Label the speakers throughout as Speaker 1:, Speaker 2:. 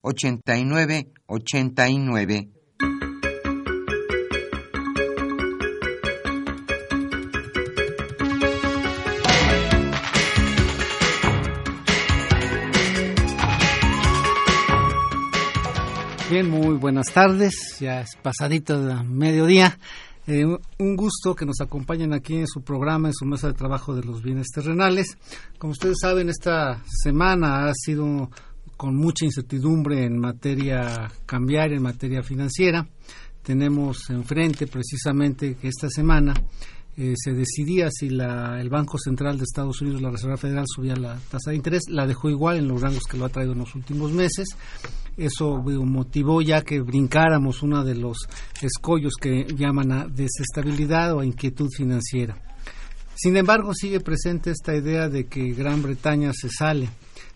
Speaker 1: 89 89.
Speaker 2: Bien, muy buenas tardes, ya es pasadito de mediodía. Eh, un gusto que nos acompañen aquí en su programa, en su mesa de trabajo de los bienes terrenales. Como ustedes saben, esta semana ha sido con mucha incertidumbre en materia cambiaria, en materia financiera. Tenemos enfrente precisamente que esta semana eh, se decidía si la, el Banco Central de Estados Unidos, la Reserva Federal, subía la tasa de interés, la dejó igual en los rangos que lo ha traído en los últimos meses. Eso motivó ya que brincáramos uno de los escollos que llaman a desestabilidad o a inquietud financiera. Sin embargo, sigue presente esta idea de que Gran Bretaña se sale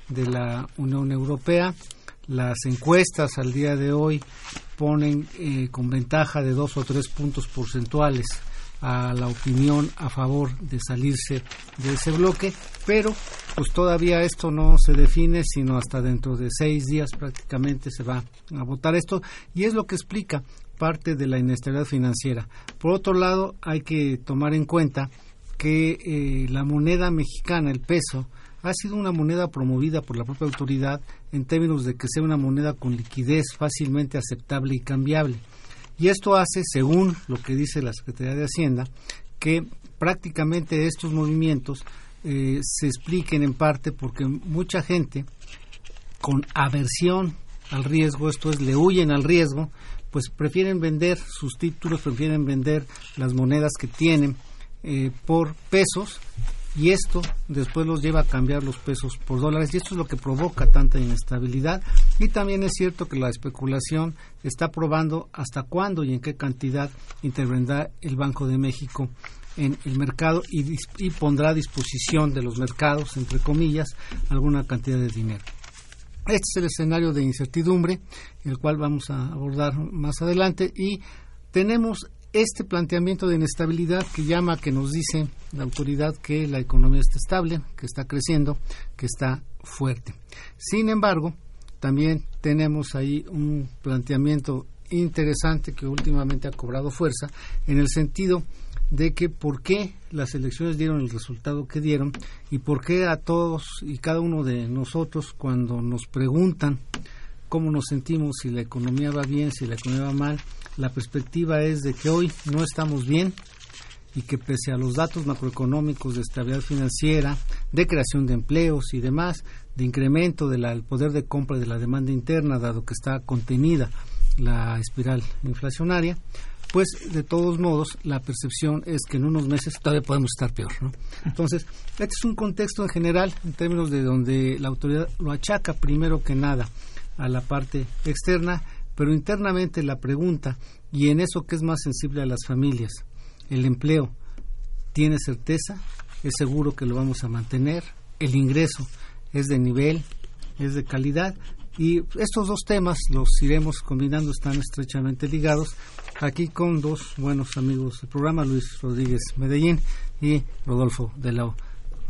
Speaker 2: de la Unión Europea. Las encuestas al día de hoy ponen eh, con ventaja de dos o tres puntos porcentuales a la opinión a favor de salirse de ese bloque, pero pues todavía esto no se define, sino hasta dentro de seis días prácticamente se va a votar esto y es lo que explica parte de la inestabilidad financiera. Por otro lado, hay que tomar en cuenta que eh, la moneda mexicana, el peso, ha sido una moneda promovida por la propia autoridad en términos de que sea una moneda con liquidez fácilmente aceptable y cambiable. Y esto hace, según lo que dice la Secretaría de Hacienda, que prácticamente estos movimientos eh, se expliquen en parte porque mucha gente con aversión al riesgo, esto es, le huyen al riesgo, pues prefieren vender sus títulos, prefieren vender las monedas que tienen eh, por pesos y esto después los lleva a cambiar los pesos por dólares y esto es lo que provoca tanta inestabilidad y también es cierto que la especulación está probando hasta cuándo y en qué cantidad intervendrá el Banco de México en el mercado y, y pondrá a disposición de los mercados, entre comillas, alguna cantidad de dinero. Este es el escenario de incertidumbre, el cual vamos a abordar más adelante y tenemos este planteamiento de inestabilidad que llama, que nos dice la autoridad que la economía está estable, que está creciendo, que está fuerte. Sin embargo, también tenemos ahí un planteamiento interesante que últimamente ha cobrado fuerza en el sentido de que por qué las elecciones dieron el resultado que dieron y por qué a todos y cada uno de nosotros cuando nos preguntan cómo nos sentimos, si la economía va bien, si la economía va mal, la perspectiva es de que hoy no estamos bien y que pese a los datos macroeconómicos de estabilidad financiera, de creación de empleos y demás, de incremento del poder de compra de la demanda interna, dado que está contenida la espiral inflacionaria, pues de todos modos la percepción es que en unos meses todavía podemos estar peor. ¿no? Entonces, este es un contexto en general en términos de donde la autoridad lo achaca primero que nada a la parte externa, pero internamente la pregunta, y en eso que es más sensible a las familias, el empleo, ¿tiene certeza? ¿Es seguro que lo vamos a mantener? ¿El ingreso es de nivel? ¿Es de calidad? Y estos dos temas los iremos combinando, están estrechamente ligados. Aquí con dos buenos amigos del programa, Luis Rodríguez Medellín y Rodolfo de la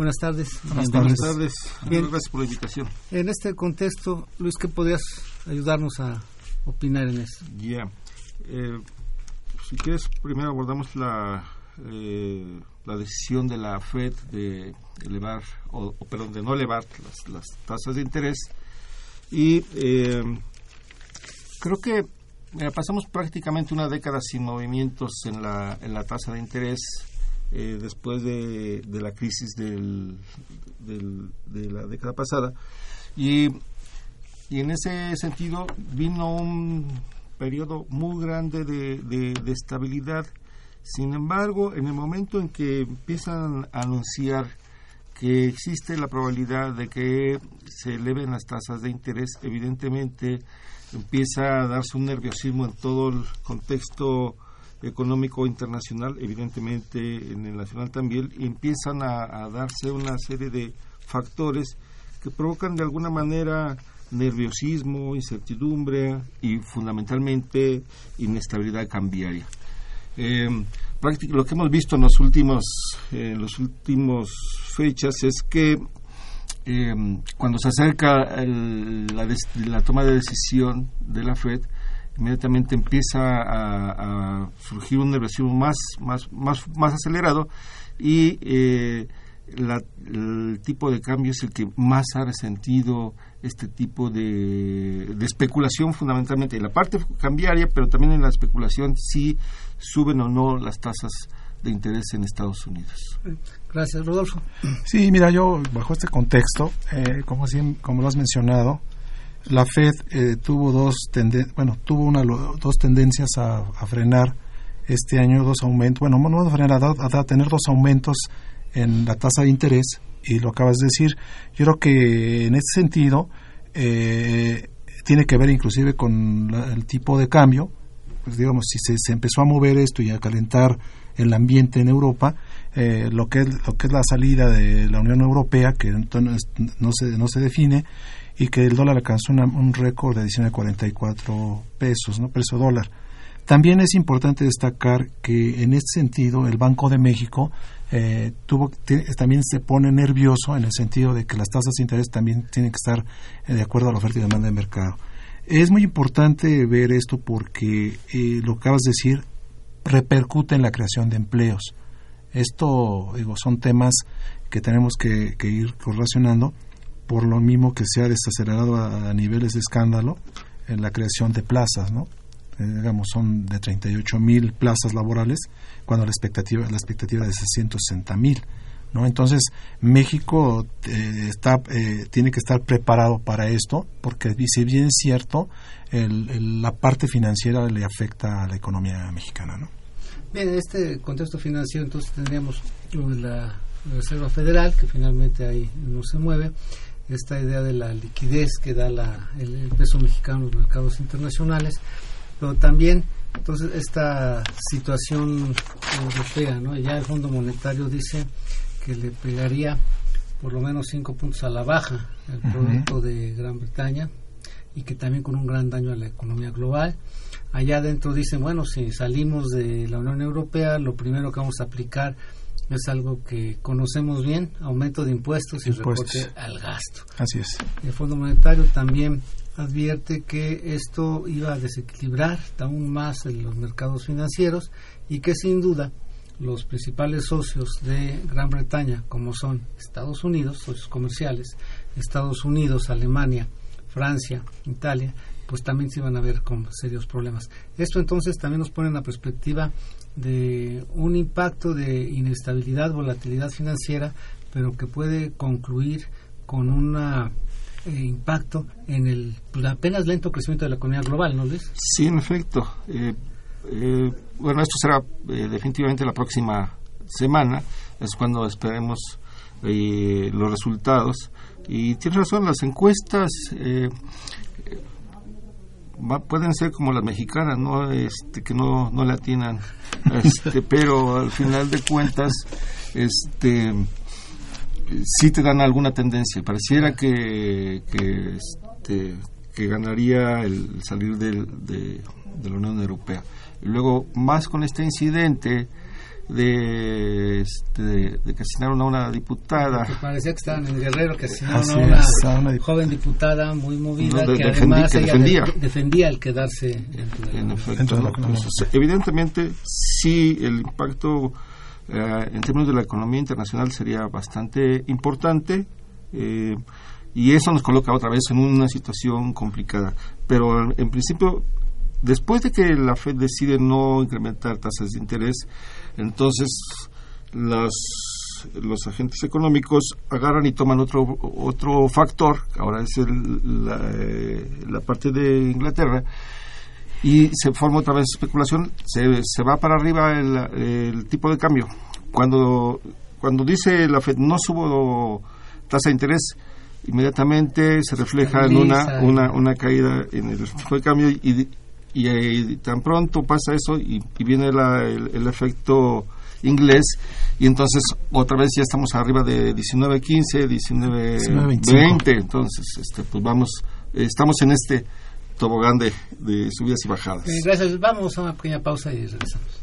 Speaker 2: Buenas tardes.
Speaker 3: Buenas tardes. Gracias por la invitación.
Speaker 2: En este contexto, Luis, ¿qué podrías ayudarnos a opinar en eso?
Speaker 3: Ya. Eh, si quieres, primero abordamos la, eh, la decisión de la Fed de elevar, o, perdón, de no elevar las, tasas de interés. Y eh, creo que pasamos prácticamente una década sin movimientos en la, en la tasa de interés eh, después de, la crisis del, de la década pasada. Y, y, en ese sentido vino un periodo muy grande de, de, estabilidad. Sin embargo, en el momento en que empiezan a anunciar que existe la probabilidad de que se eleven las tasas de interés, evidentemente empieza a darse un nerviosismo en todo el contexto económico internacional, evidentemente en el nacional también, y empiezan a, darse una serie de factores que provocan de alguna manera nerviosismo, incertidumbre y fundamentalmente inestabilidad cambiaria. Eh, lo que hemos visto en los últimos los últimos fechas es que eh, cuando se acerca la, la, toma de decisión de la Fed inmediatamente empieza a, surgir un nerviosismo más, más, más, más acelerado y eh, el tipo de cambio es el que más ha resentido este tipo de, de, especulación fundamentalmente en la parte cambiaria, pero también en la especulación si suben o no las tasas de interés en Estados Unidos.
Speaker 2: Gracias, Rodolfo.
Speaker 4: Sí, mira, yo bajo este contexto, eh, como, como lo has mencionado, la Fed eh, tuvo dos bueno tuvo una dos tendencias a, frenar este año dos aumentos bueno no a frenar a, tener dos aumentos en la tasa de interés y lo acabas de decir. Yo creo que en ese sentido eh, tiene que ver inclusive con el tipo de cambio. Pues digamos si se, se, empezó a mover esto y a calentar el ambiente en Europa eh, lo que es lo que es la salida de la Unión Europea que entonces no se no se define y que el dólar alcanzó un récord de 19.44 pesos, ¿no? Peso dólar. También es importante destacar que en este sentido el Banco de México eh, tuvo, también se pone nervioso en el sentido de que las tasas de interés también tienen que estar eh, de acuerdo a la oferta y demanda del mercado. Es muy importante ver esto porque eh, lo que acabas de decir repercute en la creación de empleos. Esto, digo, son temas que tenemos que, que ir correlacionando por lo mismo que se ha desacelerado a, niveles de escándalo en la creación de plazas, ¿no? Eh, digamos, son de 38 mil plazas laborales, cuando la expectativa, la expectativa es de 660 mil. ¿no? Entonces, México eh, está, eh, tiene que estar preparado para esto, porque si bien es cierto, la parte financiera le afecta a la economía mexicana. ¿no?
Speaker 2: Bien, en este contexto financiero, entonces tendríamos la Reserva Federal, que finalmente ahí no se mueve, esta idea de la liquidez que da la, el, peso mexicano en los mercados internacionales, pero también entonces esta situación europea, ¿no? ya el Fondo Monetario dice que le pegaría por lo menos cinco puntos a la baja el producto de Gran Bretaña y que también con un gran daño a la economía global. Allá adentro dicen, bueno, si salimos de la Unión Europea, lo primero que vamos a aplicar es algo que conocemos bien, aumento de impuestos, y recorte al gasto.
Speaker 4: Así es.
Speaker 2: El Fondo Monetario también advierte que esto iba a desequilibrar aún más en los mercados financieros y que sin duda los principales socios de Gran Bretaña, como son Estados Unidos, socios comerciales, Estados Unidos, Alemania, Francia, Italia, pues también se iban a ver con serios problemas. Esto entonces también nos pone en la perspectiva de un impacto de inestabilidad, volatilidad financiera, pero que puede concluir con un eh, impacto en el apenas lento crecimiento de la economía global, ¿no, Luis?
Speaker 3: Sí, en efecto. Eh, eh, bueno, esto será definitivamente la próxima semana, es cuando esperemos los resultados. Y tienes razón, las encuestas pueden ser como las mexicanas, ¿no? Este, que no, no le atinan, este, pero al final de cuentas, este, sí te dan alguna tendencia. Pareciera que, que, este, que ganaría el salir de, de, la Unión Europea. Y luego, más con este incidente de, este, de, que asesinaron a una diputada.
Speaker 2: Que parecía que estaban en Guerrero, que asesinaron a una, joven diputada muy movida que además defendía. defendía el quedarse
Speaker 3: en, efecto, evidentemente, sí, el impacto eh, en términos de la economía internacional sería bastante importante. Eh, y eso nos coloca otra vez en una situación complicada. Pero en, principio, después de que la Fed decide no incrementar tasas de interés, entonces los, los agentes económicos agarran y toman otro, otro factor, ahora es la, eh, la parte de Inglaterra, y se forma otra vez especulación, se, se va para arriba el, el, tipo de cambio. Cuando, cuando dice la Fed no subo tasa de interés, inmediatamente se refleja en una, una, una caída en el tipo de cambio y, y, tan pronto pasa eso y, viene el, efecto inglés y entonces otra vez ya estamos arriba de 19 15 19, 20 entonces este pues vamos estamos en este tobogán de, de subidas y bajadas.
Speaker 2: Gracias. Vamos a una pequeña pausa y regresamos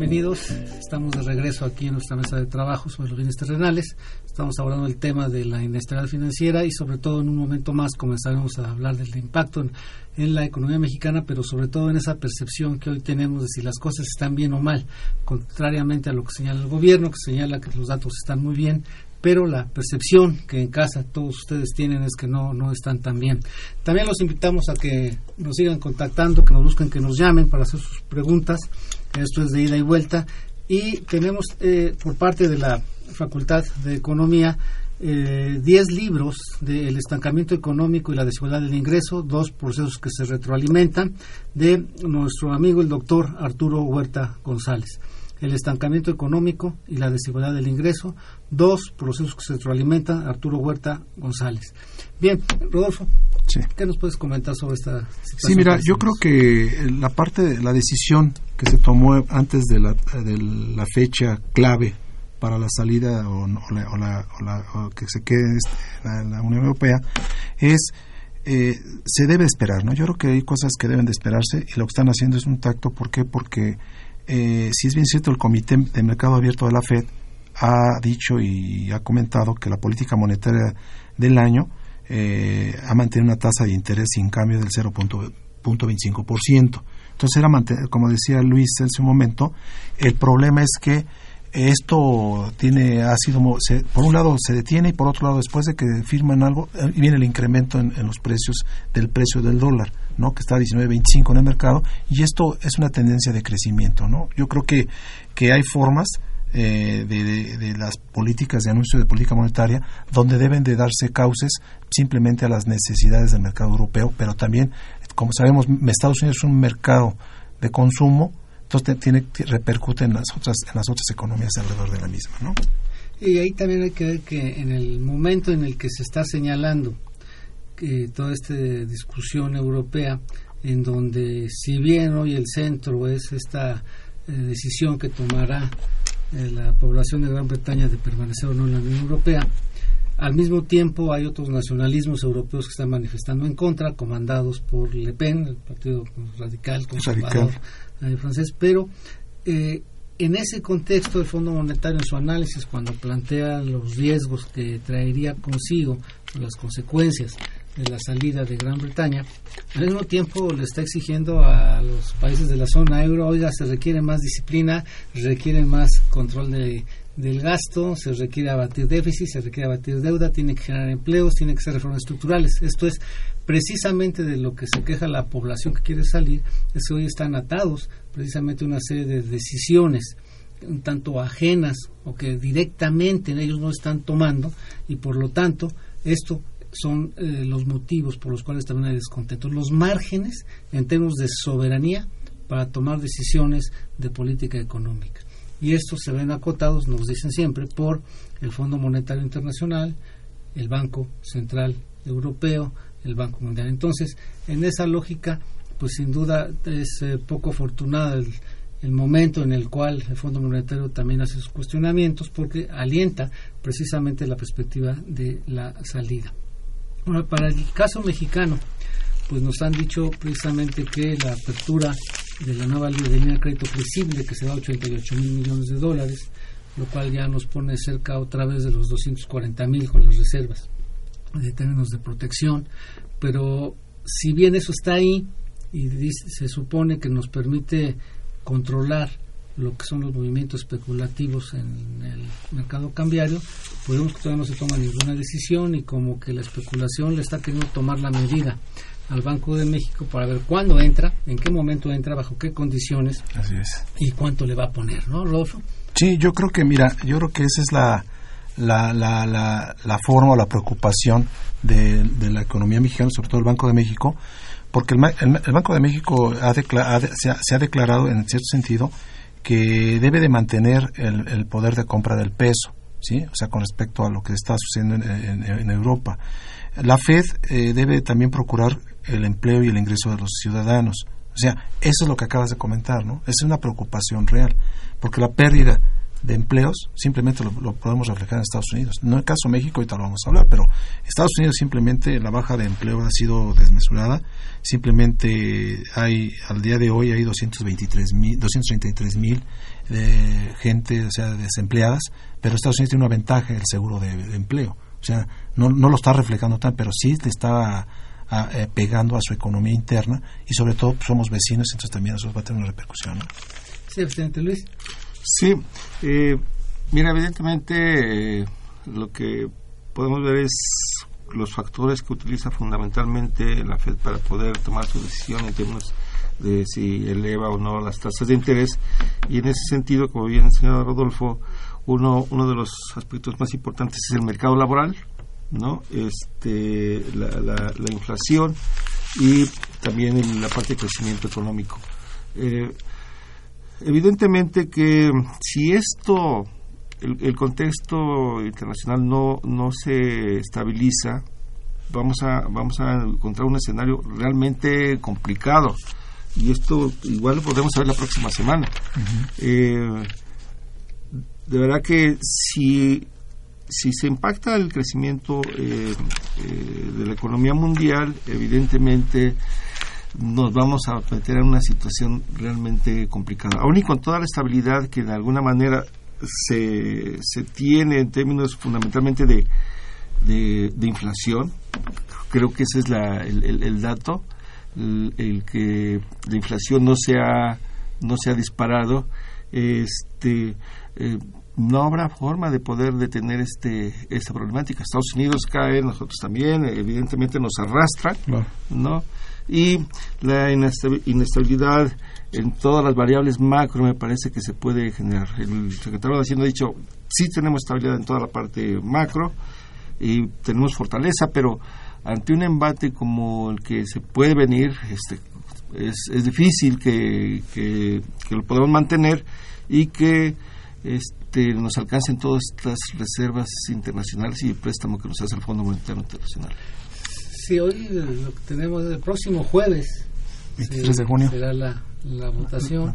Speaker 1: Bienvenidos Estamos de regreso aquí en nuestra mesa de trabajo sobre los bienes terrenales. Estamos hablando del tema de la inestabilidad financiera y sobre todo en un momento más comenzaremos a hablar del impacto en, la economía mexicana, pero sobre todo en esa percepción que hoy tenemos de si las cosas están bien o mal, contrariamente a lo que señala el gobierno, que señala que los datos están muy bien, pero la percepción que en casa todos ustedes tienen es que no, no están tan bien. También los invitamos a que nos sigan contactando, que nos busquen, que nos llamen para hacer sus preguntas. Esto es de ida y vuelta y tenemos eh, por parte de la Facultad de Economía 10 eh, libros del estancamiento económico y la desigualdad del ingreso, dos procesos que se retroalimentan, de nuestro amigo el doctor Arturo Huerta González. El estancamiento económico y la desigualdad del ingreso, dos procesos que se retroalimentan, Arturo Huerta González. Bien, Rodolfo, ¿qué nos puedes comentar sobre esta situación?
Speaker 4: Sí, mira, yo creo que la parte de la decisión que se tomó antes de la, de la fecha clave para la salida o, la, que se quede la, la Unión Europea es eh, se debe esperar, ¿no? Yo creo que hay cosas que deben de esperarse y lo que están haciendo es un tacto. ¿Por qué? Porque eh, si es bien cierto el Comité de Mercado Abierto de la Fed ha dicho y ha comentado que la política monetaria del año eh, ha mantenido una tasa de interés sin cambio del 0.25%. Entonces, era como decía Luis en su momento, el problema es que esto tiene ha sido por un lado se detiene y por otro lado después de que firman algo eh, viene el incremento en, los precios del precio del dólar que está a 19.25 en el mercado y esto es una tendencia de crecimiento no yo creo que que hay formas eh, de, las políticas de anuncio de política monetaria, donde deben de darse cauces simplemente a las necesidades del mercado europeo, pero también, como sabemos, Estados Unidos es un mercado de consumo, entonces tiene repercute en las otras en las otras economías alrededor de la misma, ¿no?
Speaker 2: Y ahí también hay que ver que en el momento en el que se está señalando que toda esta discusión europea, en donde si bien hoy el centro es esta eh, decisión que tomará eh, la población de Gran Bretaña de permanecer o no en la Unión Europea, al mismo tiempo hay otros nacionalismos europeos que están manifestando en contra, comandados por Le Pen, el partido radical conservador radical. francés, pero eh, en ese contexto, el Fondo Monetario, en su análisis, cuando plantea los riesgos que traería consigo, las consecuencias de la salida de Gran Bretaña, al mismo tiempo le está exigiendo a los países de la zona euro, oiga, se requiere más disciplina, requiere más control de, del gasto, se requiere abatir déficit, se requiere abatir deuda, tiene que generar empleos, tiene que ser reformas estructurales. Esto es precisamente de lo que se queja la población que quiere salir, es que hoy están atados precisamente una serie de decisiones un tanto ajenas o que directamente ellos no están tomando y por lo tanto esto son eh, los motivos por los cuales también hay descontento, los márgenes en términos de soberanía para tomar decisiones de política económica. Y estos se ven acotados, nos dicen siempre, por el Fondo Monetario Internacional, el Banco Central Europeo, el Banco Mundial. Entonces, en esa lógica, pues sin duda es eh, poco afortunada el, el momento en el cual el Fondo Monetario también hace sus cuestionamientos porque alienta precisamente la perspectiva de la salida. Bueno, para el caso mexicano, pues nos han dicho precisamente que la apertura de la nueva línea de crédito flexible que se da 88 mil millones de dólares, lo cual ya nos pone cerca otra vez de los 240 mil con las reservas de términos de protección, pero si bien eso está ahí y se supone que nos permite controlar lo que son los movimientos especulativos en el mercado cambiario, podemos que todavía no se toma ninguna decisión y como que la especulación le está queriendo tomar la medida al Banco de México para ver cuándo entra, en qué momento entra, bajo qué condiciones y cuánto le va a poner, ¿no, Rodolfo?
Speaker 4: Sí, yo creo que, mira, yo creo que esa es la, la, la, la, forma o la preocupación de, la economía mexicana, sobre todo el Banco de México, porque el, el, Banco de México ha se, ha, declarado, en cierto sentido, que debe de mantener el, el, poder de compra del peso, ¿sí? O sea, con respecto a lo que está sucediendo en, Europa. La Fed eh, debe también procurar el empleo y el ingreso de los ciudadanos. O sea, eso es lo que acabas de comentar, ¿no? Es una preocupación real, porque la pérdida de empleos simplemente lo, podemos reflejar en Estados Unidos. No el caso de México, ahorita lo vamos a hablar, pero Estados Unidos simplemente la baja de empleo ha sido desmesurada. Simplemente hay, al día de hoy hay 223 mil, 233 mil de gente, o sea, desempleadas, pero Estados Unidos tiene una ventaja, el seguro de, empleo. O sea, no, no lo está reflejando tan, pero sí le está eh, pegando a su economía interna y sobre todo pues, somos vecinos, entonces también eso va a tener una repercusión.
Speaker 2: Sí, presidente Luis.
Speaker 3: Sí, eh, mira, evidentemente eh, lo que podemos ver es los factores que utiliza fundamentalmente la Fed para poder tomar su decisión en términos de si eleva o no las tasas de interés y en ese sentido, como bien enseñado Rodolfo, uno, uno de los aspectos más importantes es el mercado laboral, ¿no? Este, la, la, inflación y también la parte de crecimiento económico. Eh, Evidentemente que si esto, el, contexto internacional no, no se estabiliza, vamos a, vamos a encontrar un escenario realmente complicado. Y esto igual lo podemos ver la próxima semana. Eh, de verdad que si, si se impacta el crecimiento eh, eh, de la economía mundial, evidentemente nos vamos a meter en una situación realmente complicada. Aún y con toda la estabilidad que de alguna manera se, se tiene en términos fundamentalmente de, de, inflación, creo que ese es la, el, dato, el, que la inflación no se ha, no se ha disparado, este, eh, no habrá forma de poder detener este esta problemática. Estados Unidos cae, nosotros también, evidentemente nos arrastra, ¿no? Y la inestabilidad en todas las variables macro me parece que se puede generar. El secretario de Hacienda ha dicho, sí tenemos estabilidad en toda la parte macro y tenemos fortaleza, pero ante un embate como el que se puede venir, este, es, difícil que, que, lo podamos mantener y que este, nos alcancen todas estas reservas internacionales y el préstamo que nos hace el Fondo Monetario Internacional.
Speaker 2: Sí, hoy lo que tenemos el próximo jueves,
Speaker 4: 23 de junio,
Speaker 2: será la, la votación.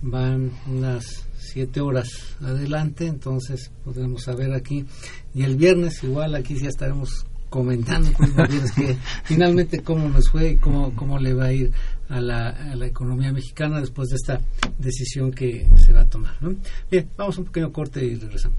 Speaker 2: Van unas siete horas adelante, entonces podremos saber aquí. Y el viernes igual aquí ya estaremos comentando que finalmente cómo nos fue y cómo, cómo le va a ir a la, a la economía mexicana después de esta decisión que se va a tomar. Bien, vamos a un pequeño corte y regresamos.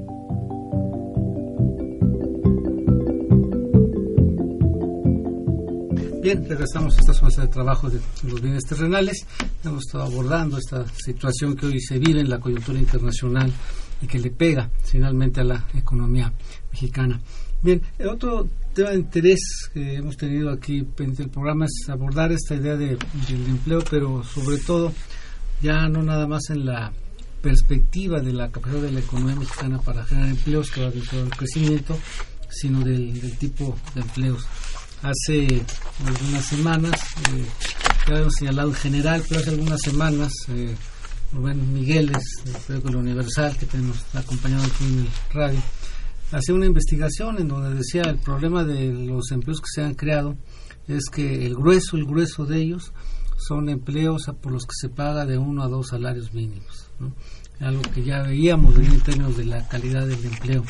Speaker 2: Bien, regresamos a esta fase de trabajo de los bienes terrenales. Hemos estado abordando esta situación que hoy se vive en la coyuntura internacional y que le pega finalmente a la economía mexicana. Bien, el otro tema de interés que hemos tenido aquí en el programa es abordar esta idea de, del empleo, pero sobre todo ya no nada más en la perspectiva de la capacidad de la economía mexicana para generar empleos que va a el crecimiento, sino del tipo de empleos hace algunas semanas, eh, ya hemos señalado en general, pero hace algunas semanas, eh, Rubén Migueles, del periódico Universal, que nos acompañado aquí en el radio, hacía una investigación en donde decía el problema de los empleos que se han creado es que el grueso, el grueso de ellos son empleos por los que se paga de uno a dos salarios mínimos, algo que ya veíamos en términos de la calidad del empleo.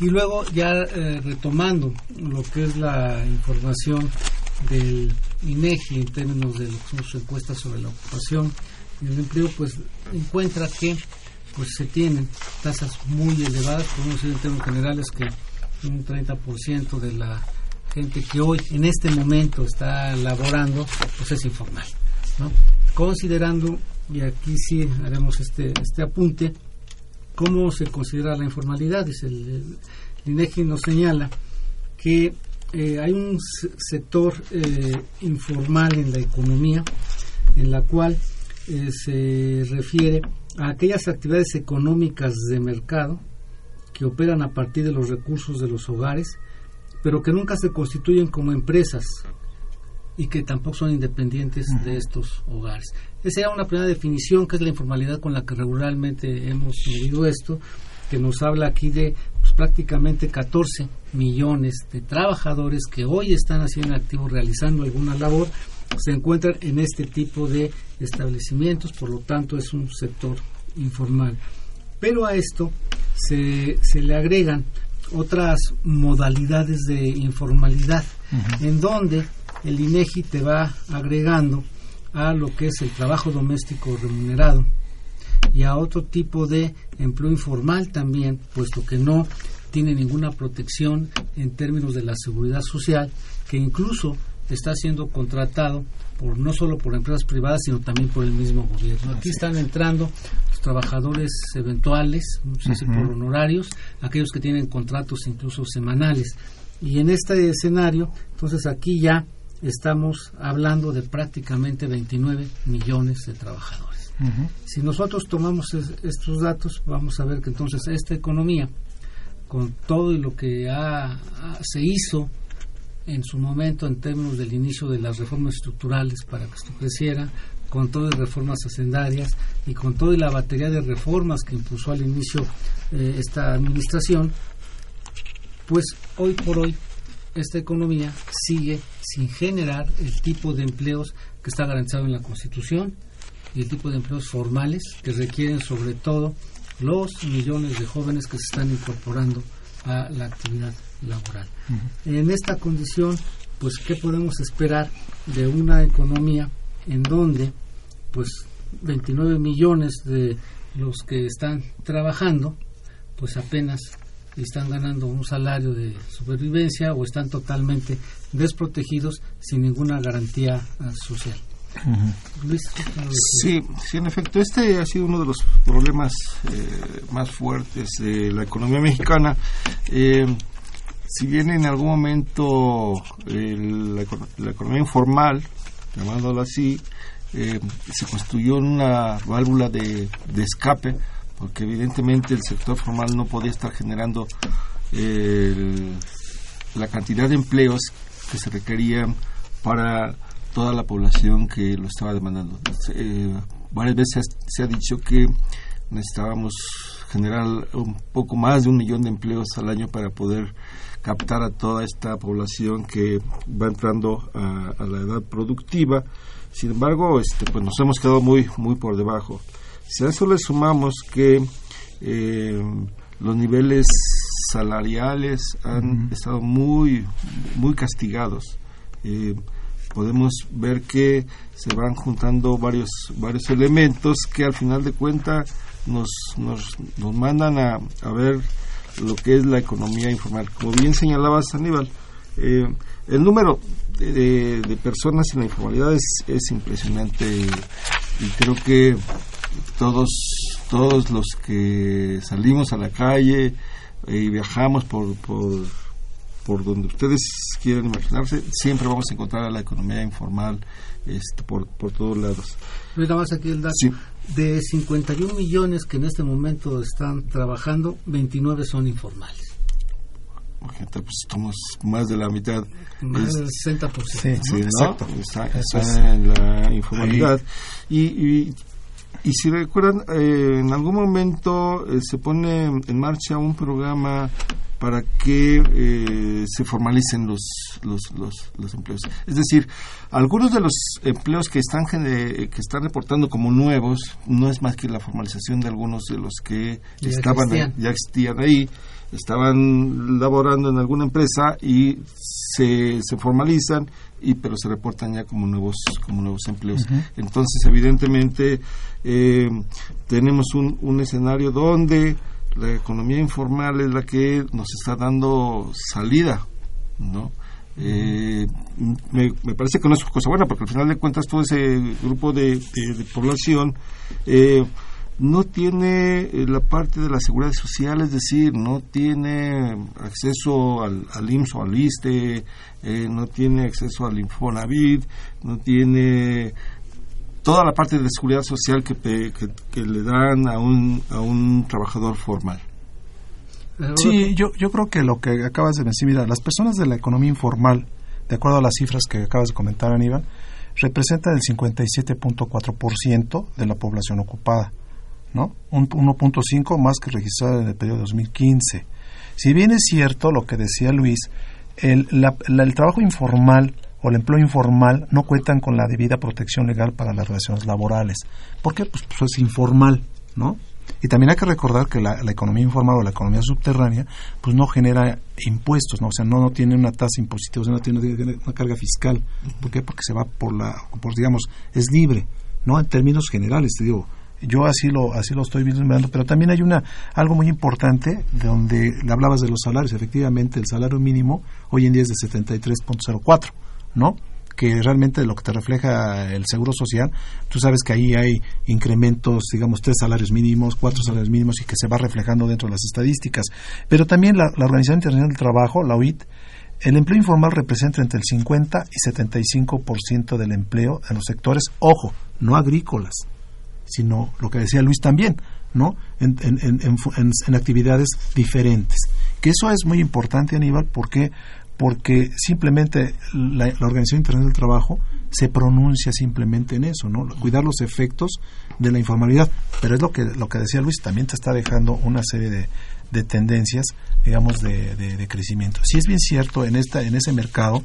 Speaker 2: Y luego ya eh, retomando lo que es la información del INEGI en términos de sus encuestas sobre la ocupación y el empleo, pues encuentra que pues se tienen tasas muy elevadas, podemos decir en términos generales que un 30% de la gente que hoy en este momento está laborando pues es informal. ¿no? Considerando, y aquí sí haremos este, este apunte, ¿Cómo se considera la informalidad? Dice el, INEGI nos señala que eh, hay un sector eh, informal en la economía en la cual eh, se refiere a aquellas actividades económicas de mercado que operan a partir de los recursos de los hogares, pero que nunca se constituyen como empresas y que tampoco son independientes de estos hogares. Esa era una primera definición, que es la informalidad con la que regularmente hemos medido esto, que nos habla aquí de pues, prácticamente 14 millones de trabajadores que hoy están haciendo activos, realizando alguna labor, se encuentran en este tipo de establecimientos, por lo tanto es un sector informal. Pero a esto se, se le agregan otras modalidades de informalidad, en donde el INEGI te va agregando a lo que es el trabajo doméstico remunerado y a otro tipo de empleo informal también, puesto que no tiene ninguna protección en términos de la seguridad social, que incluso está siendo contratado por no solo por empresas privadas, sino también por el mismo gobierno. Aquí están entrando los trabajadores eventuales, por honorarios, aquellos que tienen contratos incluso semanales. Y en este escenario, entonces aquí ya estamos hablando de prácticamente 29 millones de trabajadores. Si nosotros tomamos estos datos, vamos a ver que entonces esta economía, con todo lo que se hizo en su momento en términos del inicio de las reformas estructurales para que esto creciera, con todas las reformas hacendarias y con toda la batería de reformas que impulsó al inicio eh, esta administración, pues hoy por hoy esta economía sigue sin generar el tipo de empleos que está garantizado en la Constitución y el tipo de empleos formales que requieren sobre todo los millones de jóvenes que se están incorporando a la actividad laboral. En esta condición, pues, ¿qué podemos esperar de una economía en donde, pues, 29 millones de los que están trabajando, pues apenas están ganando un salario de supervivencia o están totalmente desprotegidos sin ninguna garantía ah, social.
Speaker 3: sí, sí, en efecto, este ha sido uno de los problemas eh, más fuertes de la economía mexicana. Eh, si bien en algún momento la, economía informal, llamándolo así, eh, se construyó una válvula de, escape, porque evidentemente el sector formal no podía estar generando la cantidad de empleos que se requerían para toda la población que lo estaba demandando. Eh, varias veces se ha dicho que necesitábamos generar un poco más de un millón de empleos al año para poder captar a toda esta población que va entrando a, la edad productiva. Sin embargo, este, pues nos hemos quedado muy, muy por debajo. Si a eso le sumamos que eh, los niveles salariales han estado muy, muy castigados, eh, podemos ver que se van juntando varios, varios elementos que al final de cuentas nos, nos, nos mandan a, a ver lo que es la economía informal. Como bien señalabas, Aníbal, eh, el número de, personas en la informalidad es, impresionante y creo que todos, todos los que salimos a la calle y viajamos por, por, por donde ustedes quieran imaginarse, siempre vamos a encontrar a la economía informal este, por, por todos lados.
Speaker 2: Nada más aquí el dato. De 51 millones que en este momento están trabajando, 29 son informales.
Speaker 3: Pues estamos más de la mitad.
Speaker 2: Más del 60%.
Speaker 3: Sí, sí exacto. Está, en la informalidad. Y, y, y, si recuerdan, eh, en algún momento eh, se pone en marcha un programa para que eh, se formalicen los, los, los, empleos. Es decir, algunos de los empleos que están, que están reportando como nuevos no es más que la formalización de algunos de los que estaban ya existían ahí, estaban laborando en alguna empresa y se, se formalizan y pero se reportan ya como nuevos como nuevos empleos entonces evidentemente eh, tenemos un, un escenario donde la economía informal es la que nos está dando salida, ¿no? Eh, me, parece que no es cosa buena porque al final de cuentas todo ese grupo de, población eh, no tiene eh, la parte de la seguridad social, es decir, no tiene acceso al, al IMSS o al ISTE, no tiene acceso al Infonavit, no tiene toda la parte de seguridad social que, que, le dan a un, a un trabajador formal.
Speaker 4: Sí, yo, yo creo que lo que acabas de decir, mira, las personas de la economía informal, de acuerdo a las cifras que acabas de comentar, Aníbal, representan el 57.4% de la población ocupada, ¿no? Un 1.5 más que registrada en el periodo 2015. Si bien es cierto lo que decía Luis, el, el trabajo informal o el empleo informal no cuentan con la debida protección legal para las relaciones laborales. ¿Por qué? Pues, pues es informal, ¿no? Y también hay que recordar que la, economía informal o la economía subterránea pues no genera impuestos, ¿no? o sea, no, no tiene una tasa impositiva, o sea, no tiene una carga fiscal. ¿Por qué? Porque se va por la, por, digamos, es libre, ¿no? En términos generales, te digo, yo así lo así lo estoy viendo pero también hay una algo muy importante donde le hablabas de los salarios. Efectivamente el salario mínimo hoy en día es de 73.04 no que realmente lo que te refleja el seguro social tú sabes que ahí hay incrementos digamos tres salarios mínimos cuatro salarios mínimos y que se va reflejando dentro de las estadísticas. Pero también la, la Organización Internacional del Trabajo la OIT el empleo informal representa entre el 50 y 75% del empleo en los sectores, ojo, no agrícolas, sino lo que decía Luis también, ¿no? En, en, actividades diferentes. Que eso es muy importante, Aníbal, porque porque simplemente la, Organización Internacional del Trabajo se pronuncia simplemente en eso, ¿no? Cuidar los efectos de la informalidad. Pero es lo que, lo que decía Luis, también te está dejando una serie de, de tendencias, digamos, de, de, de, crecimiento. Si es bien cierto, en, esta, en ese mercado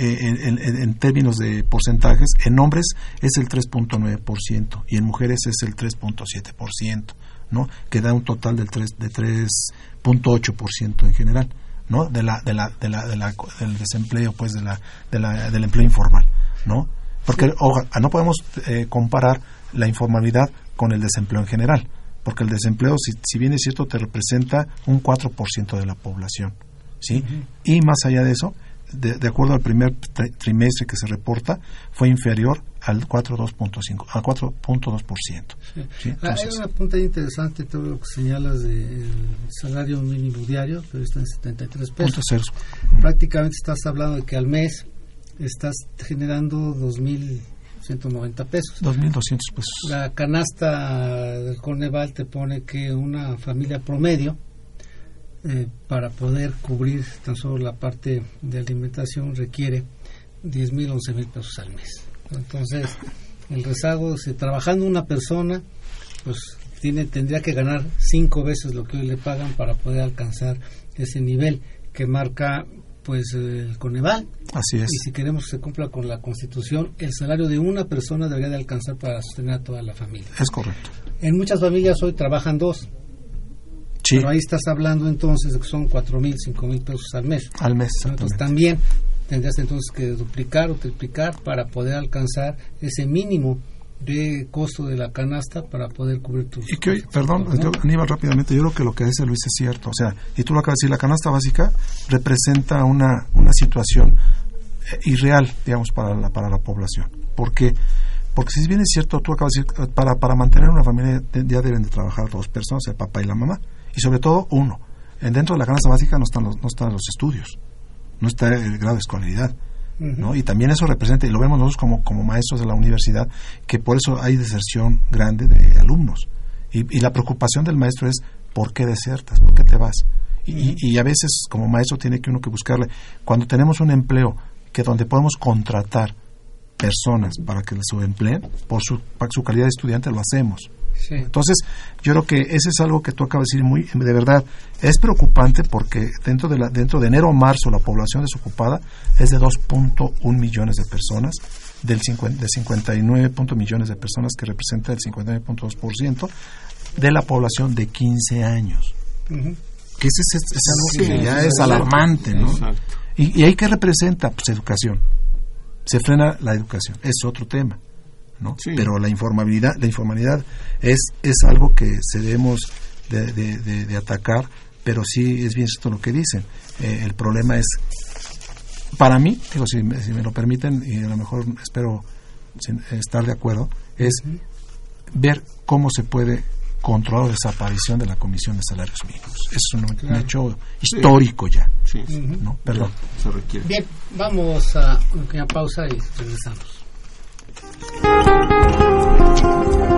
Speaker 4: eh, en, términos de porcentajes, en hombres es el 3.9% y en mujeres es el 3.7%, ¿no? Que da un total del 3, de 3.8% en general, ¿no? De la, de la, de la, de la, del desempleo, pues, de la, de la, del empleo informal, ¿no? Porque no podemos eh, comparar la informalidad con el desempleo en general, porque el desempleo, si, si bien es cierto, te representa un 4% de la población, ¿sí? Y más allá de eso, de, acuerdo al primer trimestre que se reporta, fue inferior al 4.2.5, al 4.2%.
Speaker 2: Sí. Ah, hay una punta interesante todo lo que señalas del salario mínimo diario, pero está en 73 pesos. Prácticamente estás hablando de que al mes estás generando 2.190 pesos.
Speaker 4: 2.200 pesos.
Speaker 2: La canasta del Corneval te pone que una familia promedio eh, para poder cubrir tan solo la parte de alimentación requiere 10 mil, 11 mil pesos al mes. Entonces, el rezago, si trabajando una persona, pues tiene, tendría que ganar cinco veces lo que hoy le pagan para poder alcanzar ese nivel que marca pues el Coneval.
Speaker 4: Así es.
Speaker 2: Y si queremos que se cumpla con la Constitución, el salario de una persona debería de alcanzar para sostener a toda la familia.
Speaker 4: Es correcto.
Speaker 2: En muchas familias hoy trabajan dos. Pero ahí estás hablando entonces de que son cuatro mil, cinco mil pesos al mes.
Speaker 4: Al mes,
Speaker 2: Entonces también tendrías entonces que duplicar o triplicar para poder alcanzar ese mínimo de costo de la canasta para poder cubrir tus
Speaker 4: y que hoy, perdón Aníbal rápidamente yo creo que lo que dice Luis es cierto. O sea y tú lo acabas de decir la canasta básica representa una una situación eh, irreal digamos para la para la población. Porque porque si bien es cierto tú acabas de decir para para mantener una familia ya deben de trabajar dos personas el papá y la mamá y sobre todo, uno, dentro de la canasta básica no están los, no están los estudios, no está el grado de escolaridad. ¿no? Y también eso representa, y lo vemos nosotros como, como maestros de la universidad, que por eso hay deserción grande de alumnos. Y, la preocupación del maestro es, ¿por qué desertas? ¿Por qué te vas? Y, y, a veces como maestro tiene que uno que buscarle, cuando tenemos un empleo que donde podemos contratar personas para que se empleen, por su, por su calidad de estudiante lo hacemos. Entonces, yo creo que ese es algo que tú acabas de decir muy, de verdad, es preocupante porque dentro de, la, dentro de enero o marzo la población desocupada es de 2.1 millones de personas, del de 59 millones de personas que representa el 59.2% de la población de 15 años. Que ese es, algo que ya es alarmante, ¿no? Y, y ahí que representa? Pues educación. Se frena la educación, es otro tema. Pero la informalidad, la informalidad es, es algo que se debemos de, de, atacar, pero sí es bien cierto lo que dicen. Eh, el problema es, para mí, digo, si, me lo permiten, y a lo mejor espero estar de acuerdo, es ver cómo se puede controlar la desaparición de la Comisión de Salarios Mínimos. Es un, hecho histórico ya. Perdón.
Speaker 2: Bien, vamos a una pausa y regresamos.
Speaker 1: Thank you.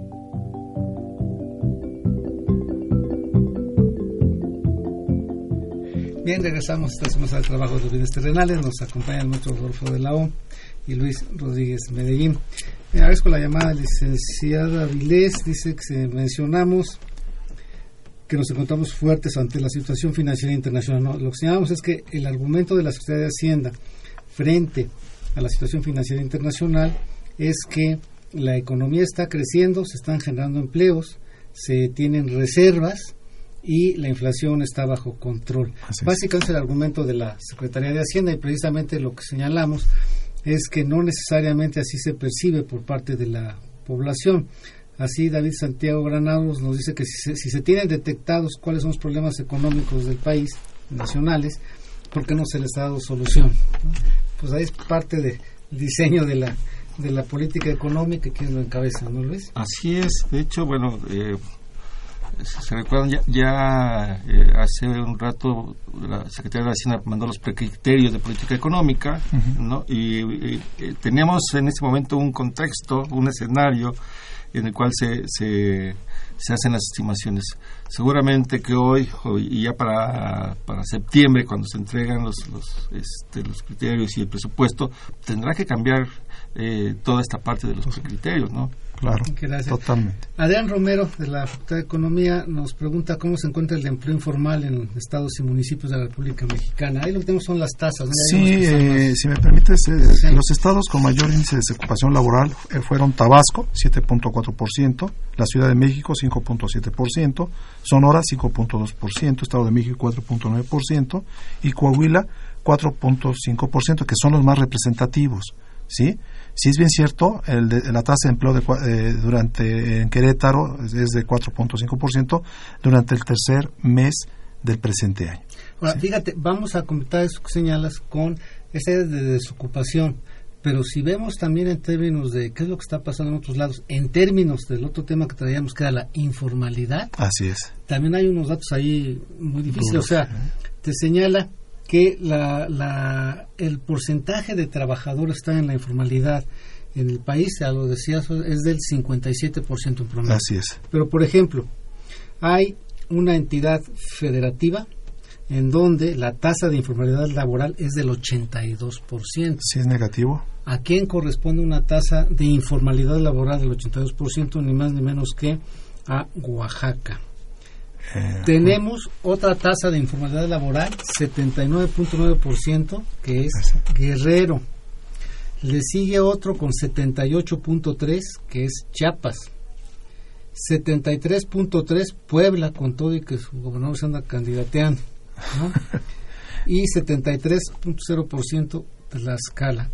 Speaker 2: Bien, regresamos esta semana al trabajo de los bienes terrenales. Nos acompaña el maestro Rodolfo de la O y Luis Rodríguez Medellín. Me agradezco la llamada licenciada Vilés. Dice que mencionamos que nos encontramos fuertes ante la situación financiera internacional. Lo que señalamos es que el argumento de la Secretaría de Hacienda frente a la situación financiera internacional es que la economía está creciendo, se están generando empleos, se tienen reservas y la inflación está bajo control. Básicamente el argumento de la Secretaría de Hacienda y precisamente lo que señalamos es que no necesariamente así se percibe por parte de la población. Así David Santiago Granados nos dice que si se, tienen detectados cuáles son los problemas económicos del país, nacionales, ¿por qué no se les ha dado solución? Pues ahí es parte del diseño de la, de la política económica que lo encabeza, ¿no Luis?
Speaker 3: Así es, de hecho, bueno, eh, se recuerdan ya, eh, hace un rato la Secretaría de Hacienda mandó los precriterios de política económica, ¿no? Y, eh, teníamos en ese momento un contexto, un escenario en el cual se, se, se hacen las estimaciones. Seguramente que hoy, y ya para, para septiembre, cuando se entregan los, los, este, los criterios y el presupuesto, tendrá que cambiar eh, toda esta parte de los criterios, ¿no?
Speaker 4: Claro, totalmente.
Speaker 2: Adrián Romero, de la Facultad de Economía, nos pregunta cómo se encuentra el empleo informal en estados y municipios de la República Mexicana. Ahí lo que tenemos son las tasas.
Speaker 4: Sí, eh, si me permites, eh, los estados con mayor índice de desocupación laboral eh, fueron Tabasco, 7.4%, la Ciudad de México, 5.7%, Sonora, 5.2%, Estado de México, 4.9%, y Coahuila, 4.5%, que son los más representativos. ¿sí? Si es bien cierto, el la tasa de empleo de, eh, durante en Querétaro es de 4.5% durante el tercer mes del presente año.
Speaker 2: Ahora, fíjate, vamos a completar eso que señalas con ese de desocupación, pero si vemos también en términos de qué es lo que está pasando en otros lados, en términos del otro tema que traíamos, que era la informalidad,
Speaker 4: así es.
Speaker 2: También hay unos datos ahí muy difíciles, o sea, te señala que la, el porcentaje de trabajadores que están en la informalidad en el país, ya lo decías, es del 57% en promedio.
Speaker 4: Así es.
Speaker 2: Pero, por ejemplo, hay una entidad federativa en donde la tasa de informalidad laboral es del 82%.
Speaker 4: Sí, es negativo.
Speaker 2: ¿A quién corresponde una tasa de informalidad laboral del 82%? Ni más ni menos que a Oaxaca. Eh, Tenemos otra tasa de informalidad laboral, 79.9%, que es Guerrero. Le sigue otro con 78.3, que es Chiapas. 73.3 Puebla, con todo y que su gobernador se anda candidateando. y 73.0% Tlaxcala.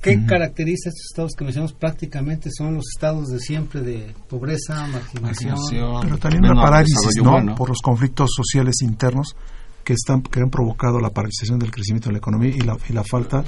Speaker 2: ¿Qué caracteriza estos estados que mencionamos? Prácticamente son los estados de siempre de pobreza, marginación.
Speaker 4: Pero también una parálisis, ¿no? Por los conflictos sociales internos que están que han provocado la paralización del crecimiento de la economía y la, y la falta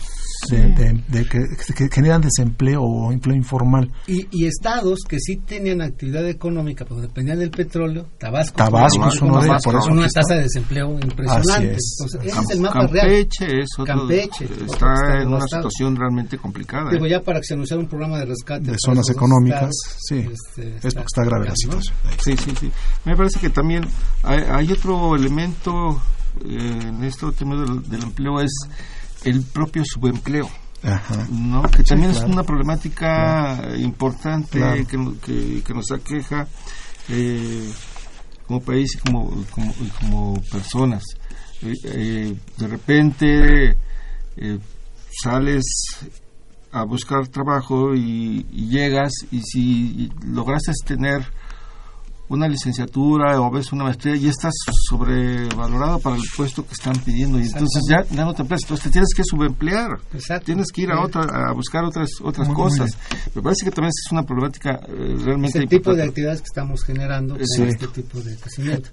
Speaker 4: de, que, generan desempleo o empleo informal.
Speaker 2: Y, estados que sí tenían actividad económica, pero dependían del petróleo, Tabasco,
Speaker 4: Tabasco es uno de
Speaker 2: por una tasa de desempleo impresionante. Es. Entonces, ese es el mapa
Speaker 3: Campeche
Speaker 2: real.
Speaker 3: Es Campeche está en una situación realmente complicada.
Speaker 2: Digo, ¿eh? ya para que se anunciara un programa de rescate
Speaker 4: de zonas económicas, sí, este, es porque está grave la situación.
Speaker 3: Sí, sí, sí. Me parece que también hay, hay otro elemento en este tema del, empleo es el propio subempleo. ¿no? que también es una problemática importante que, que, nos aqueja eh, como país y como, como, personas. Eh, eh, de repente sales a buscar trabajo y, y, llegas y si lograste tener una licenciatura o a veces una maestría y estás sobrevalorado para el puesto que están pidiendo. Y entonces ya, no te emplazas, entonces te tienes que subemplear, tienes que ir a otra a buscar otras otras cosas. Me parece que también es una problemática eh, realmente
Speaker 2: el tipo de actividades que estamos generando con este tipo de crecimiento.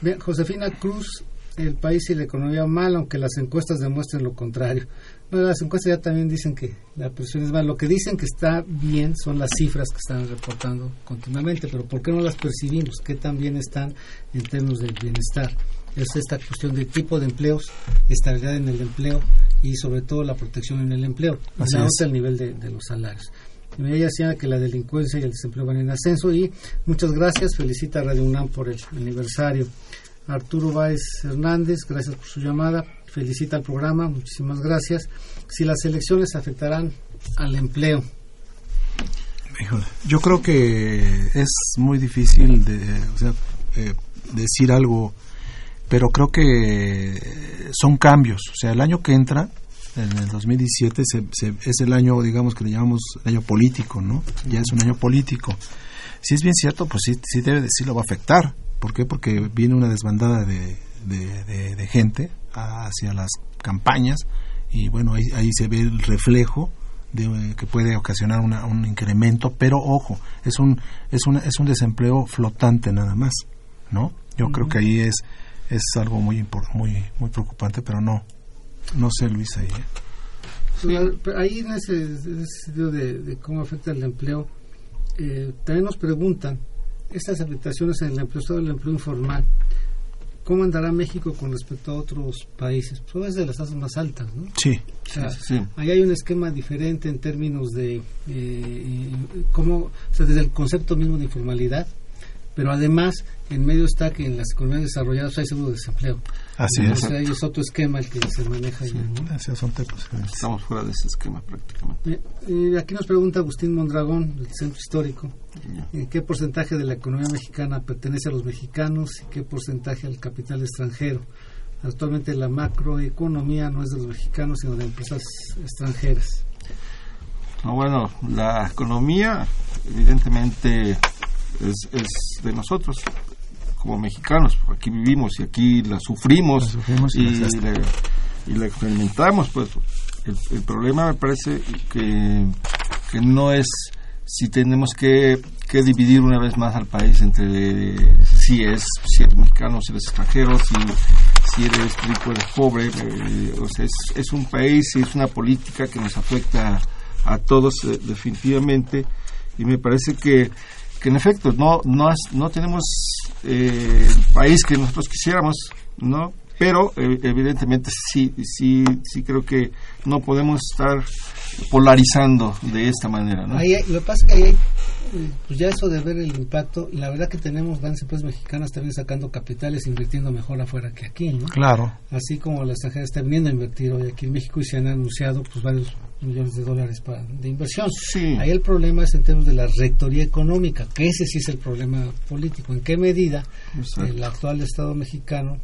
Speaker 2: Bien, Josefina Cruz el país y la economía mal, aunque las encuestas demuestren lo contrario. las encuestas ya también dicen que la presión es mal. Lo que dicen que está bien son las cifras que están reportando continuamente, pero ¿por qué no las percibimos? ¿Qué tan bien están en términos del bienestar? Es esta cuestión de tipo de empleos, estabilidad en el empleo y sobre todo la protección en el empleo. Así la el nivel de, de los salarios. Ella decía que la delincuencia y el desempleo van en ascenso y muchas gracias, felicita a Radio UNAM por el aniversario. Arturo Báez Hernández, gracias por su llamada, felicita al programa, muchísimas gracias. Si las elecciones afectarán al empleo.
Speaker 4: Yo creo que es muy difícil de, eh, decir algo, pero creo que son cambios. O sea, el año que entra en el 2017 es el año, digamos, que le llamamos el año político, ¿no? Ya es un año político. Si es bien cierto, pues sí, sí debe, sí lo va a afectar. ¿Por qué? Porque viene una desbandada de, de, gente hacia las campañas y bueno, ahí, ahí se ve el reflejo de, que puede ocasionar un incremento, pero ojo, es un, es, un, es un desempleo flotante nada más, ¿no? Yo creo que ahí es, es algo muy, muy, muy preocupante, pero no, no sé, Luis, ahí.
Speaker 2: ¿eh? ahí en ese, sentido de, cómo afecta el empleo, eh, también nos preguntan, estas afectaciones en el empleo, todo el empleo informal, ¿cómo andará México con respecto a otros países? Pues, de las tasas más altas, ¿no?
Speaker 4: Sí.
Speaker 2: Ahí hay un esquema diferente en términos de eh, cómo, o sea, desde el concepto mismo de informalidad, pero además en medio está que en las economías desarrolladas hay seguro de desempleo.
Speaker 4: Así es.
Speaker 2: O sea, es otro esquema el que se maneja ya,
Speaker 3: Estamos fuera de ese esquema prácticamente.
Speaker 2: y aquí nos pregunta Agustín Mondragón, del Centro Histórico, ¿en ¿qué porcentaje de la economía mexicana pertenece a los mexicanos y qué porcentaje al capital extranjero? Actualmente la macroeconomía no es de los mexicanos, sino de empresas extranjeras.
Speaker 3: bueno, la economía evidentemente es, es de nosotros como mexicanos, aquí vivimos y aquí la sufrimos, y, la, experimentamos, pues. El, problema me parece que, que no es si tenemos que, que, dividir una vez más al país entre si es si eres mexicano, si eres extranjero, si, si eres rico, eres pobre, eh, o sea, es, es, un país y es una política que nos afecta a todos eh, definitivamente. Y me parece que en efecto no no no tenemos eh, el país que nosotros quisiéramos no pero eh, evidentemente sí sí sí creo que no podemos estar polarizando de esta manera ¿no?
Speaker 2: ahí, lo que pasa es que hay, pues ya eso de ver el impacto la verdad que tenemos grandes empresas mexicanas también sacando capitales invirtiendo mejor afuera que aquí ¿no?
Speaker 4: claro
Speaker 2: así como la extranjera está viniendo a invertir hoy aquí en México y se han anunciado pues varios millones de dólares para, de inversión. Ahí el problema es en términos de la rectoría económica, que ese sí es el problema político. ¿En qué medida el actual Estado mexicano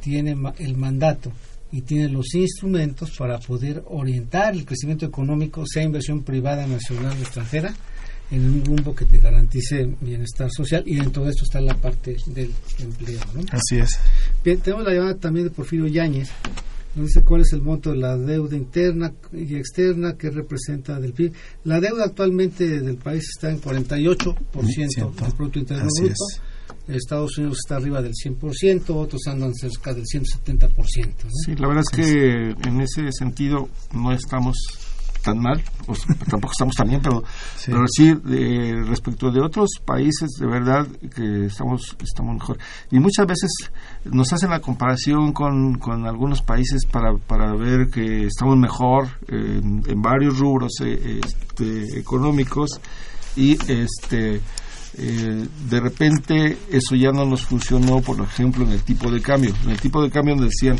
Speaker 2: tiene el mandato y tiene los instrumentos para poder orientar el crecimiento económico, sea inversión privada, nacional o extranjera, en un rumbo que te garantice bienestar social y dentro de esto está la parte del empleo.
Speaker 4: Así es.
Speaker 2: Bien, tenemos la llamada también de Porfirio Yáñez nos dice cuál es el monto de la deuda interna y externa que representa del PIB. La deuda actualmente del país está en 48% del Producto Interno Bruto. Estados Unidos está arriba del 100%, otros andan cerca del 170%.
Speaker 3: Sí, la verdad es que en ese sentido no estamos tan mal, tampoco estamos tan bien, pero sí, pero sí eh, respecto de otros países, de verdad que estamos, estamos mejor. Y muchas veces nos hacen la comparación con, con algunos países para, para ver que estamos mejor en, varios rubros eh, este, económicos y este eh, de repente eso ya no nos funcionó, por ejemplo, en el tipo de cambio. En el tipo de cambio decían,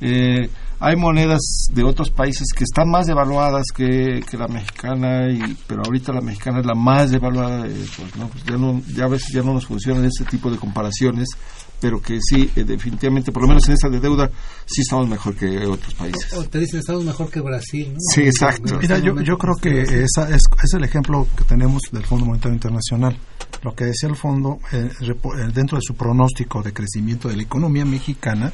Speaker 3: eh, hay monedas de otros países que están más devaluadas que, la mexicana, y, pero ahorita la mexicana es la más devaluada. pues, ¿no? Pues ya, no, ya a veces ya no nos funcionan ese tipo de comparaciones, pero que sí, eh, definitivamente, por lo menos en esta de deuda, sí estamos mejor que otros países.
Speaker 2: O, te dicen, estamos mejor que Brasil. ¿no?
Speaker 3: Sí, exacto.
Speaker 4: Mira, yo, yo creo que esa es, es el ejemplo que tenemos del Fondo Monetario Internacional. Lo que decía el fondo, eh, eh, dentro de su pronóstico de crecimiento de la economía mexicana,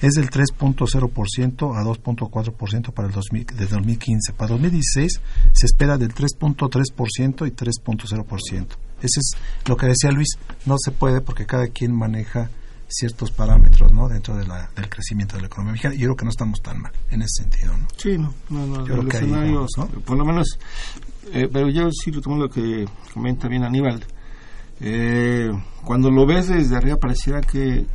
Speaker 4: es del 3.0% a 2.4% para el 2000, 2015. Para 2016 se espera del 3.3% y 3.0%. Ese es lo que decía Luis, no se puede porque cada quien maneja ciertos parámetros ¿no? dentro de la, del crecimiento de la economía mexicana. Yo creo que no estamos tan mal en ese sentido. ¿no?
Speaker 3: Sí, no, no, no
Speaker 4: Yo creo
Speaker 3: el
Speaker 4: que ahí
Speaker 3: escenario,
Speaker 4: vamos, ¿no?
Speaker 3: por lo menos, eh, pero yo sí retomo lo que comenta bien Aníbal. Eh, cuando lo ves desde arriba pareciera que,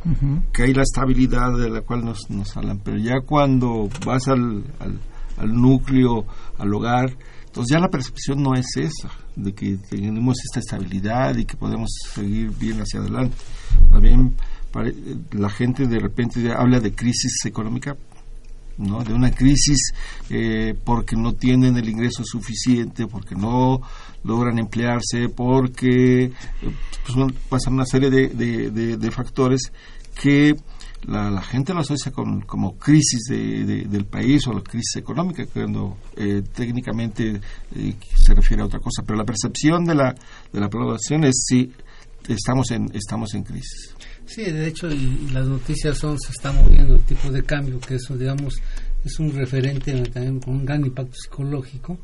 Speaker 3: que hay la estabilidad de la cual nos, nos hablan, pero ya cuando vas al, al, al núcleo, al hogar, entonces ya la percepción no es esa, de que tenemos esta estabilidad y que podemos seguir bien hacia adelante. También la gente de repente habla de crisis económica, ¿no? de una crisis eh, porque no tienen el ingreso suficiente, porque no logran emplearse, porque eh, pues, pasan una serie de- de factores que la, la gente lo asocia con, como crisis de- de- del país o la crisis económica, cuando eh, técnicamente eh, se refiere a otra cosa. Pero la percepción de la, de la población es sí, estamos en, estamos en crisis.
Speaker 2: Sí, de hecho, y, y las noticias son, se está moviendo el tipo de cambio, que eso, digamos, es un referente también con un gran impacto psicológico.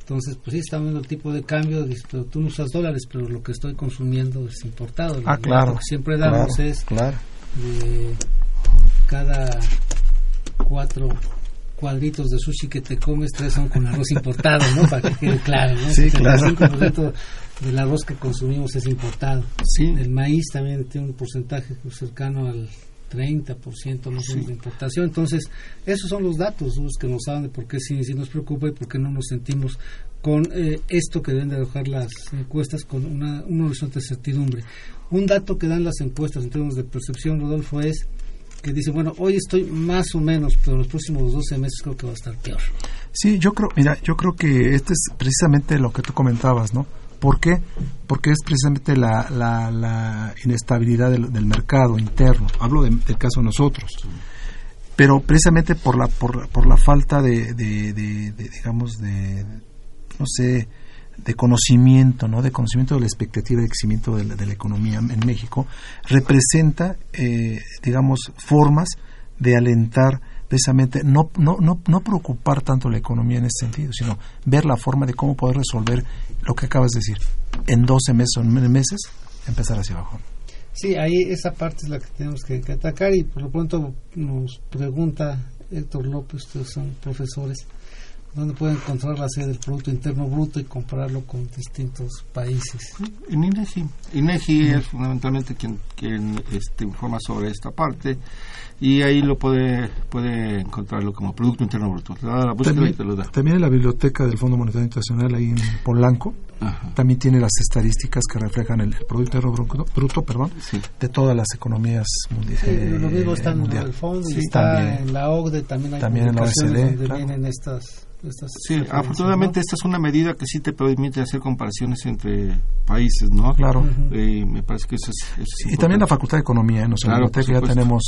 Speaker 2: Entonces, pues sí, está viendo el tipo de cambio, dices, pero tú no usas dólares, pero lo que estoy consumiendo es importado.
Speaker 4: Ah, claro.
Speaker 2: dato que siempre damos
Speaker 4: claro,
Speaker 2: es
Speaker 4: claro.
Speaker 2: De cada cuatro cuadritos de sushi que te comes, tres son con arroz importado, ¿no? Para que quede claro, ¿no?
Speaker 4: Sí, claro.
Speaker 2: El 5% del arroz que consumimos es importado.
Speaker 3: Sí.
Speaker 2: El maíz también tiene un porcentaje cercano al 30% más o menos
Speaker 3: Sí.
Speaker 2: de importación. Entonces, esos son los datos los que nos hablan de por qué sí, sí nos preocupa y por qué no nos sentimos con eh, esto que deben de arrojar las encuestas con una, un horizonte de certidumbre. Un dato que dan las encuestas en términos de percepción, Rodolfo, es que dice, bueno, hoy estoy más o menos, pero los próximos 12 meses creo que va a estar peor.
Speaker 4: Sí, yo creo, mira, yo creo que este es precisamente lo que tú comentabas, ¿no? ¿Por qué? Porque es precisamente la, la, la inestabilidad del, del mercado interno. Hablo de- del caso de nosotros. Pero precisamente por la, por, por la falta de, de, de- de, digamos, de, no sé, de conocimiento, ¿no? De conocimiento de la expectativa de crecimiento de la, de la economía en México, representa, eh, digamos, formas de alentar precisamente no, no, no, no preocupar tanto la economía en ese sentido, sino ver la forma de cómo poder resolver lo que acabas de decir. En 12 meses o en meses, empezar hacia abajo.
Speaker 2: Sí, ahí esa parte es la que tenemos que, que atacar y por lo pronto nos pregunta Héctor López, ustedes son profesores, ¿dónde pueden encontrar la sede del Producto Interno Bruto y compararlo con distintos países?
Speaker 3: En INEGI. INEGI es fundamentalmente quien, quien este, informa sobre esta parte y ahí lo puede puede encontrarlo como Producto Interno Bruto. La búsqueda y te lo da.
Speaker 4: también en la biblioteca del Fondo Monetario Internacional, ahí en Polanco,
Speaker 3: Ajá.
Speaker 4: también tiene las estadísticas que reflejan el, el Producto Interno Bruto, bruto, perdón,
Speaker 3: Sí.
Speaker 4: de todas las economías mundi-
Speaker 2: Sí,
Speaker 4: eh,
Speaker 2: lo mismo está en
Speaker 4: mundial.
Speaker 2: el fondo y
Speaker 4: Sí,
Speaker 2: está
Speaker 4: también.
Speaker 2: en la OCDE, también hay
Speaker 4: También en la OECD,
Speaker 2: donde
Speaker 4: claro.
Speaker 2: vienen estas, estas
Speaker 3: Sí, afortunadamente
Speaker 2: ¿no?
Speaker 3: esta es una medida que sí te permite hacer comparaciones entre países, ¿no?
Speaker 4: Claro.
Speaker 3: Y me parece que eso es, eso es
Speaker 4: y también la. Facultad de Economía, en nuestra
Speaker 3: Claro,
Speaker 4: biblioteca ya tenemos,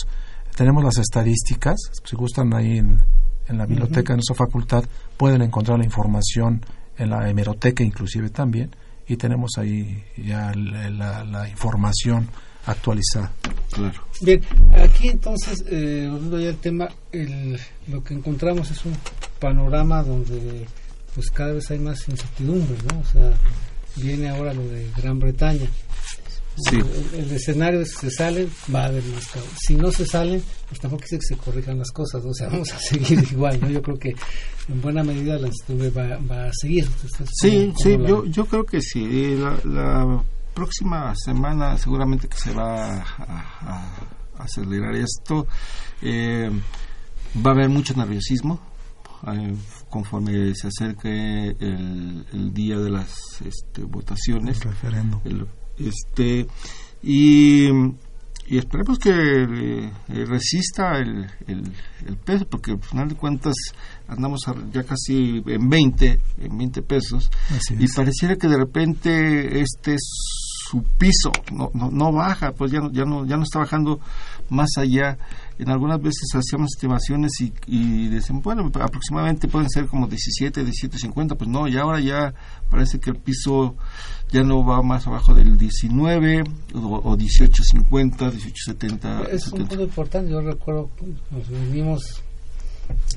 Speaker 4: tenemos las estadísticas, si gustan ahí en, en la biblioteca de nuestra facultad, pueden encontrar la información en la hemeroteca inclusive también, y tenemos ahí ya la, la- la información actualizada.
Speaker 3: Claro.
Speaker 2: Bien, aquí entonces, eh, volviendo ya al tema, el- lo que encontramos es un panorama donde pues cada vez hay más incertidumbre, ¿no? O sea, viene ahora lo de Gran Bretaña.
Speaker 3: Sí.
Speaker 2: El, el escenario es se salen, va a haber más caos. Si no se salen, pues tampoco quiere que se corrijan las cosas, ¿no? o sea, vamos a seguir igual, ¿no? Yo creo que en buena medida la incertidumbre va, va a seguir. Entonces,
Speaker 3: Sí,
Speaker 2: ¿cómo-
Speaker 3: sí,
Speaker 2: cómo la-
Speaker 3: yo, yo creo que sí. La, la próxima semana seguramente que se va a, a- a acelerar esto. Eh, va a haber mucho nerviosismo eh, conforme se acerque el, el día de las este, votaciones.
Speaker 4: El referéndum.
Speaker 3: El- este y, y esperemos que eh, resista el, el, el peso porque al final de cuentas andamos a- ya casi en 20 en 20 pesos. Y pareciera que de repente este es su piso no, no, no baja pues ya no, ya no ya no está bajando más allá en algunas veces hacíamos estimaciones y, y decían bueno aproximadamente pueden ser como 17 17.50 pues no y ahora ya parece que el piso ya no va más abajo del 19 o, o 18.50 18.70
Speaker 2: Es un
Speaker 3: 70.
Speaker 2: punto importante. Yo recuerdo, nos venimos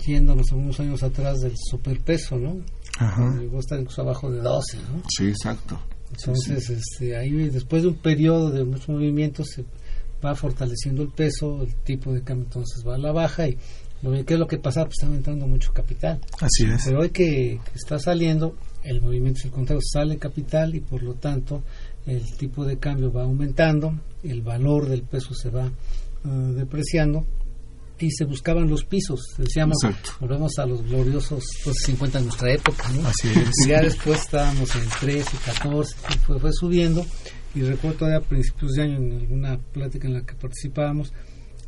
Speaker 2: yéndonos algunos años atrás del superpeso, ¿no?
Speaker 4: Ajá.
Speaker 2: Llegó a estar incluso abajo de 12, ¿no?
Speaker 3: sí exacto
Speaker 2: Entonces, Este, ahí después de un periodo de muchos movimientos se va fortaleciendo el peso, el tipo de cambio entonces va a la baja y ¿qué es lo que pasa? Pues está entrando mucho capital.
Speaker 4: Así es.
Speaker 2: Pero hoy que, está saliendo, el movimiento es el contrario, sale capital y por lo tanto el tipo de cambio va aumentando, el valor del peso se va uh, depreciando y se buscaban los pisos. Decíamos, volvemos a los gloriosos 50 de nuestra época, ¿no?
Speaker 4: Así es.
Speaker 2: Y ya después estábamos en 13, 14, y fue, fue subiendo. Y recuerdo todavía a principios de año, en alguna plática en la que participábamos,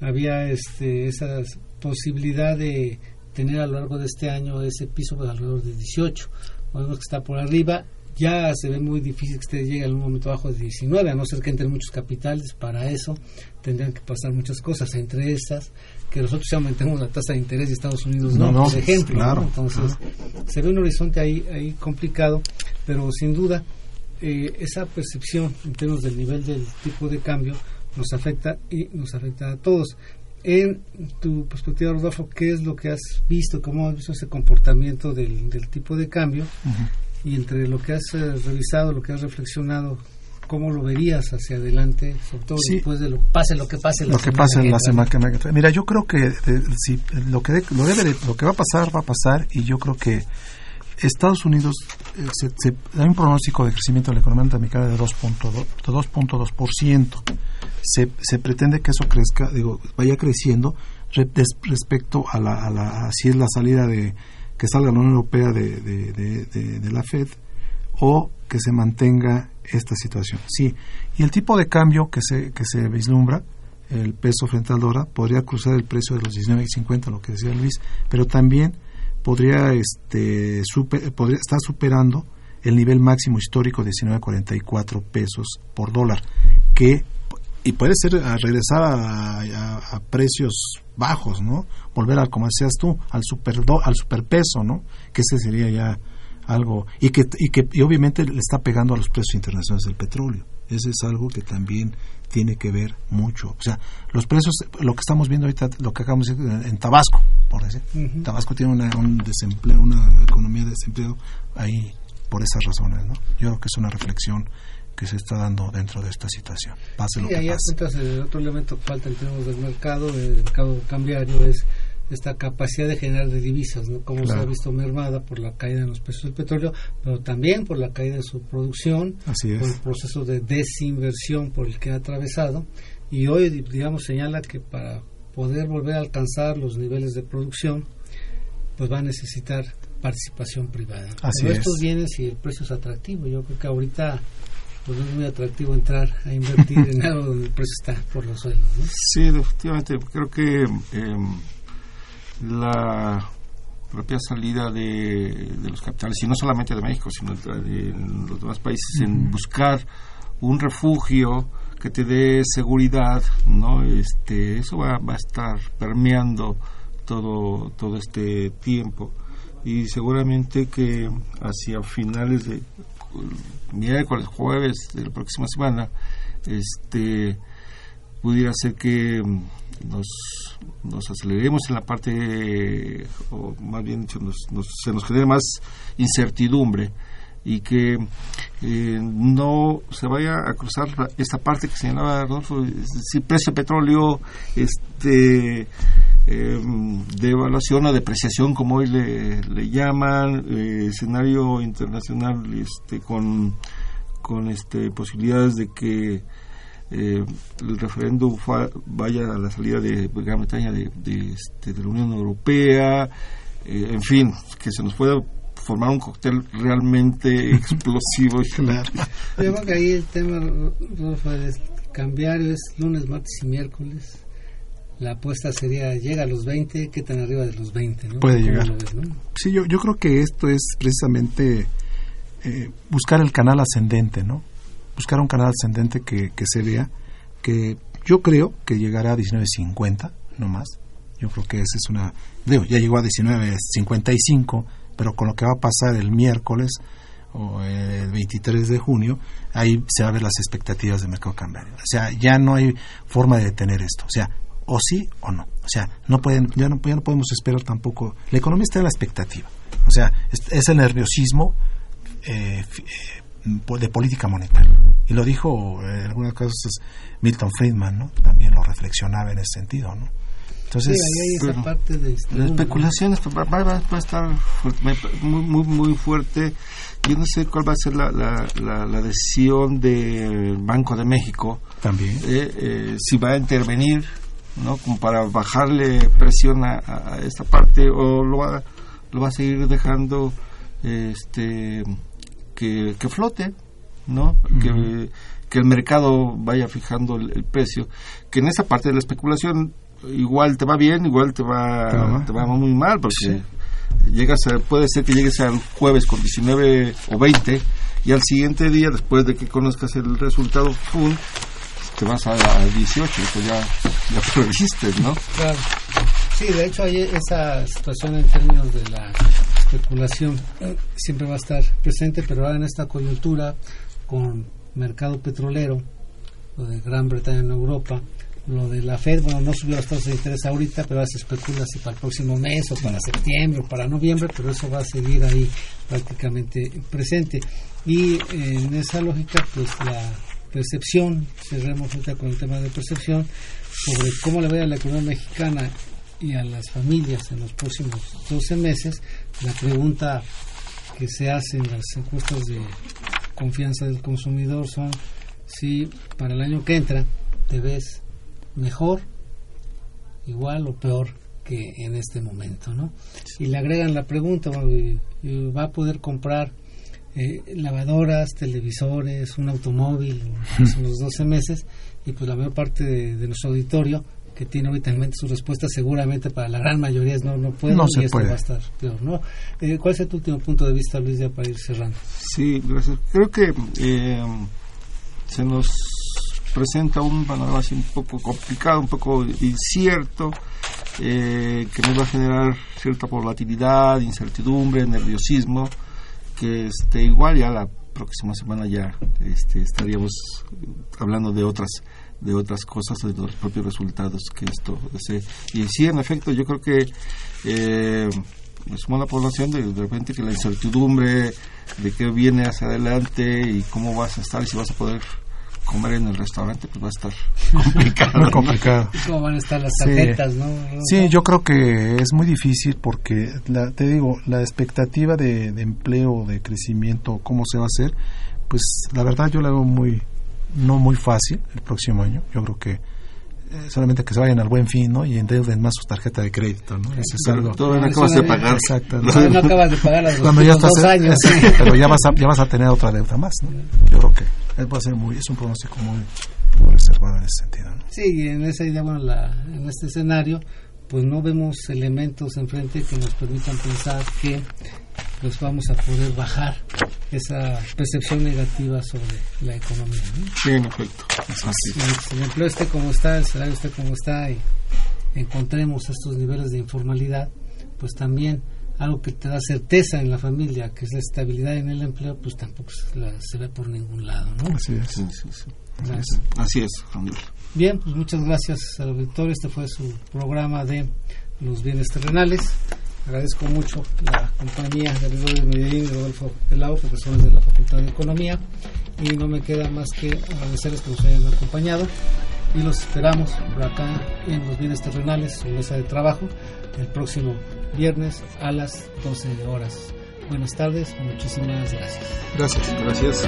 Speaker 2: había este, esa posibilidad de tener a lo largo de este año ese piso de alrededor de 18. Podemos que está por arriba ya se ve muy difícil que usted llegue a un momento bajo de 19, a no ser que entren muchos capitales. Para eso tendrían que pasar muchas cosas, entre estas que nosotros ya aumentemos la tasa de interés de Estados Unidos, no, por ejemplo. Entonces, se ve un horizonte ahí, ahí complicado, pero sin duda eh, esa percepción en términos del nivel del tipo de cambio nos afecta y nos afecta a todos. En tu perspectiva, Rodolfo, ¿qué es lo que has visto? ¿Cómo has visto ese comportamiento del, del tipo de cambio? y entre lo que has eh, revisado, lo que has reflexionado, ¿cómo lo verías hacia adelante, sobre todo después de lo pase lo que pase
Speaker 4: lo que pase en la semana que Mira, yo creo que si lo que lo debe lo que va a pasar va a pasar y yo creo que Estados Unidos eh, se, se, hay un pronóstico de crecimiento de la economía norteamericana de 2.2%. Se, se pretende que eso crezca, digo, vaya creciendo respecto a la, a la si es la salida de que salga la Unión Europea de, de, la Fed o que se mantenga esta situación. Sí, y el tipo de cambio que se, que se vislumbra, el peso frente al dólar, podría cruzar el precio de los 19.50, lo que decía Luis, pero también podría, este, podría estar superando el nivel máximo histórico de 19.44 pesos por dólar, que y puede ser regresar a, precios bajos, ¿no? Volver a, como decías tú, al super al superpeso, ¿no? Que ese sería ya algo y que y que y obviamente le está pegando a los precios internacionales del petróleo. Ese es algo que también tiene que ver mucho. O sea, los precios, lo que estamos viendo ahorita, lo que acabamos de decir en Tabasco, por decir. Tabasco tiene una, un desempleo, una economía de desempleo ahí por esas razones, ¿no? Yo creo que es una reflexión que se está dando dentro de esta situación. Pase lo que
Speaker 2: el otro elemento que falta en términos del mercado, del mercado cambiario, es esta capacidad de generar de divisas, ¿no? como se ha visto mermada por la caída en los precios del petróleo, pero también por la caída de su producción, por el proceso de desinversión por el que ha atravesado. Y hoy, digamos, señala que para poder volver a alcanzar los niveles de producción, pues va a necesitar participación privada.
Speaker 4: Así
Speaker 2: pero estos vienen si el precio es atractivo. Yo creo que ahorita pues es muy atractivo entrar a invertir en algo donde el precio está por los suelos. ¿no?
Speaker 3: Sí, definitivamente. Creo que em, la propia salida de, los capitales, y no solamente de México, sino de, los demás países, en buscar un refugio que te dé seguridad, ¿no? Este, eso va, va a estar permeando todo, todo este tiempo y seguramente que hacia finales de miércoles, jueves de la próxima semana, este pudiera ser que mm, nos, nos aceleremos en la parte, o más bien dicho, se nos genere más incertidumbre y que eh, no se vaya a cruzar esta parte que señalaba Rodolfo, si precio de petróleo, este eh, de evaluación o depreciación como hoy le, le llaman eh, escenario internacional este con con este posibilidades de que eh, el referéndum vaya a la salida de Gran Bretaña de, de, este, de la Unión Europea en fin que se nos pueda formar un cóctel realmente explosivo
Speaker 2: claro. yo creo que ahí el tema es cambiar es lunes martes y miércoles la apuesta sería, llega a los 20, ¿qué tan arriba de los 20? ¿no?
Speaker 4: Puede llegar. Sí, yo, yo creo que esto es precisamente eh, buscar el canal ascendente, ¿no? Buscar un canal ascendente que, que se vea, que yo creo que llegará a 19.50, no más. Yo creo que esa es una... Digo, ya llegó a 19.55, pero con lo que va a pasar el miércoles o el 23 de junio, ahí se va a ver las expectativas del mercado cambiario. O sea, ya no hay forma de detener esto. O sea, o sí o no. O sea, no pueden, ya, no, ya no podemos esperar tampoco. La economía está en la expectativa. O sea, es, el nerviosismo eh, eh, de política monetaria. Y lo dijo eh, en algunos casos Milton Friedman, ¿no? También lo reflexionaba en ese sentido, ¿no?
Speaker 2: Entonces, sí, esa parte de este
Speaker 3: la especulación va, va, a estar muy, muy, muy fuerte. Yo no sé cuál va a ser la, la, la, decisión del Banco de México.
Speaker 4: También.
Speaker 3: Eh, eh, si va a intervenir, ¿no? Como para bajarle presión a, a, esta parte o lo va, lo va a seguir dejando este que, que flote, ¿no? que, que, el mercado vaya fijando el, precio. Que en esa parte de la especulación igual te va bien, igual te va, te va muy mal, porque llegas puede ser que llegues al jueves con 19 o 20 y al siguiente día, después de que conozcas el resultado, ¡pum! te vas a, 18, eso ya, ya perdiste, ¿no?
Speaker 2: Claro. Sí, de hecho hay esa situación en términos de la especulación eh, siempre va a estar presente, pero ahora en esta coyuntura con mercado petrolero, lo de Gran Bretaña en Europa, lo de la Fed, bueno, no subió las tasas de interés ahorita, pero ahora se especula si para el próximo mes o para septiembre o para noviembre, pero eso va a seguir ahí prácticamente presente. Y eh, en esa lógica, pues la percepción, cerremos ahorita con el tema de percepción, sobre cómo le va a la economía mexicana y a las familias en los próximos 12 meses, la pregunta que se hace en las encuestas de confianza del consumidor son si para el año que entra te ves mejor, igual o peor que en este momento, ¿no? Y le agregan la pregunta, ¿va a poder comprar eh, lavadoras, televisores, un automóvil en los 12 meses? Y pues la mayor parte de nuestro auditorio que tiene ahorita en mente su respuesta, seguramente para la gran mayoría es no, no puedo
Speaker 4: no
Speaker 2: y
Speaker 4: esto va
Speaker 2: a estar peor, ¿no? Eh, ¿Cuál es tu último punto de vista, Luis, ya para ir cerrando?
Speaker 3: Sí, gracias. Creo que eh, se nos presenta un panorama así un poco complicado, un poco incierto, eh, que nos va a generar cierta volatilidad, incertidumbre, nerviosismo, que este, igual ya la próxima semana ya este, estaríamos hablando de otras de otras cosas, de los propios resultados que esto desee. Y sí, en efecto, yo creo que eh, es una población de, de repente que la incertidumbre de qué viene hacia adelante y cómo vas a estar y si vas a poder comer en el restaurante, pues va a estar complicado.
Speaker 4: muy complicado.
Speaker 2: ¿Cómo van a estar las tarjetas, sí. no?
Speaker 4: Sí, yo creo que es muy difícil porque, la, te digo, la expectativa de, de empleo, de crecimiento, cómo se va a hacer, pues la verdad yo la veo muy, no muy fácil el próximo año. Yo creo que eh, solamente que se vayan al buen fin, ¿no? Y endeuden más su tarjeta de crédito, ¿no?
Speaker 3: Eso es algo. Todavía no acabas de pagar.
Speaker 2: Exacto. No, no acabas de pagar las Cuando ya estás, dos años.
Speaker 4: Sí, pero ya vas, a, ya vas a tener otra deuda más, ¿no? Yo creo que va a ser muy, es un pronóstico muy, muy reservado en ese sentido, ¿no?
Speaker 2: Sí, y en esa idea, bueno, la, en este escenario, pues no vemos elementos enfrente que nos permitan pensar que pues vamos a poder bajar esa percepción negativa sobre la economía. ¿no?
Speaker 3: Sí, en efecto.
Speaker 2: Si el empleo esté como está, el salario esté como está y encontremos estos niveles de informalidad, pues también algo que te da certeza en la familia, que es la estabilidad en el empleo, pues tampoco se, la, se ve por ningún lado, ¿no?
Speaker 4: Así es.
Speaker 3: Sí, sí, sí. Así es, familia.
Speaker 2: Bien, pues muchas gracias al auditorio. Este fue su programa de los bienes terrenales. Agradezco mucho la compañía de Gregorio Medellín y Rodolfo Pelao, profesores de la Facultad de Economía. Y no me queda más que agradecerles que nos hayan acompañado. Y los esperamos por acá en los bienes terrenales, su mesa de trabajo, el próximo viernes a las 12 horas. Buenas tardes, muchísimas gracias.
Speaker 3: Gracias, gracias.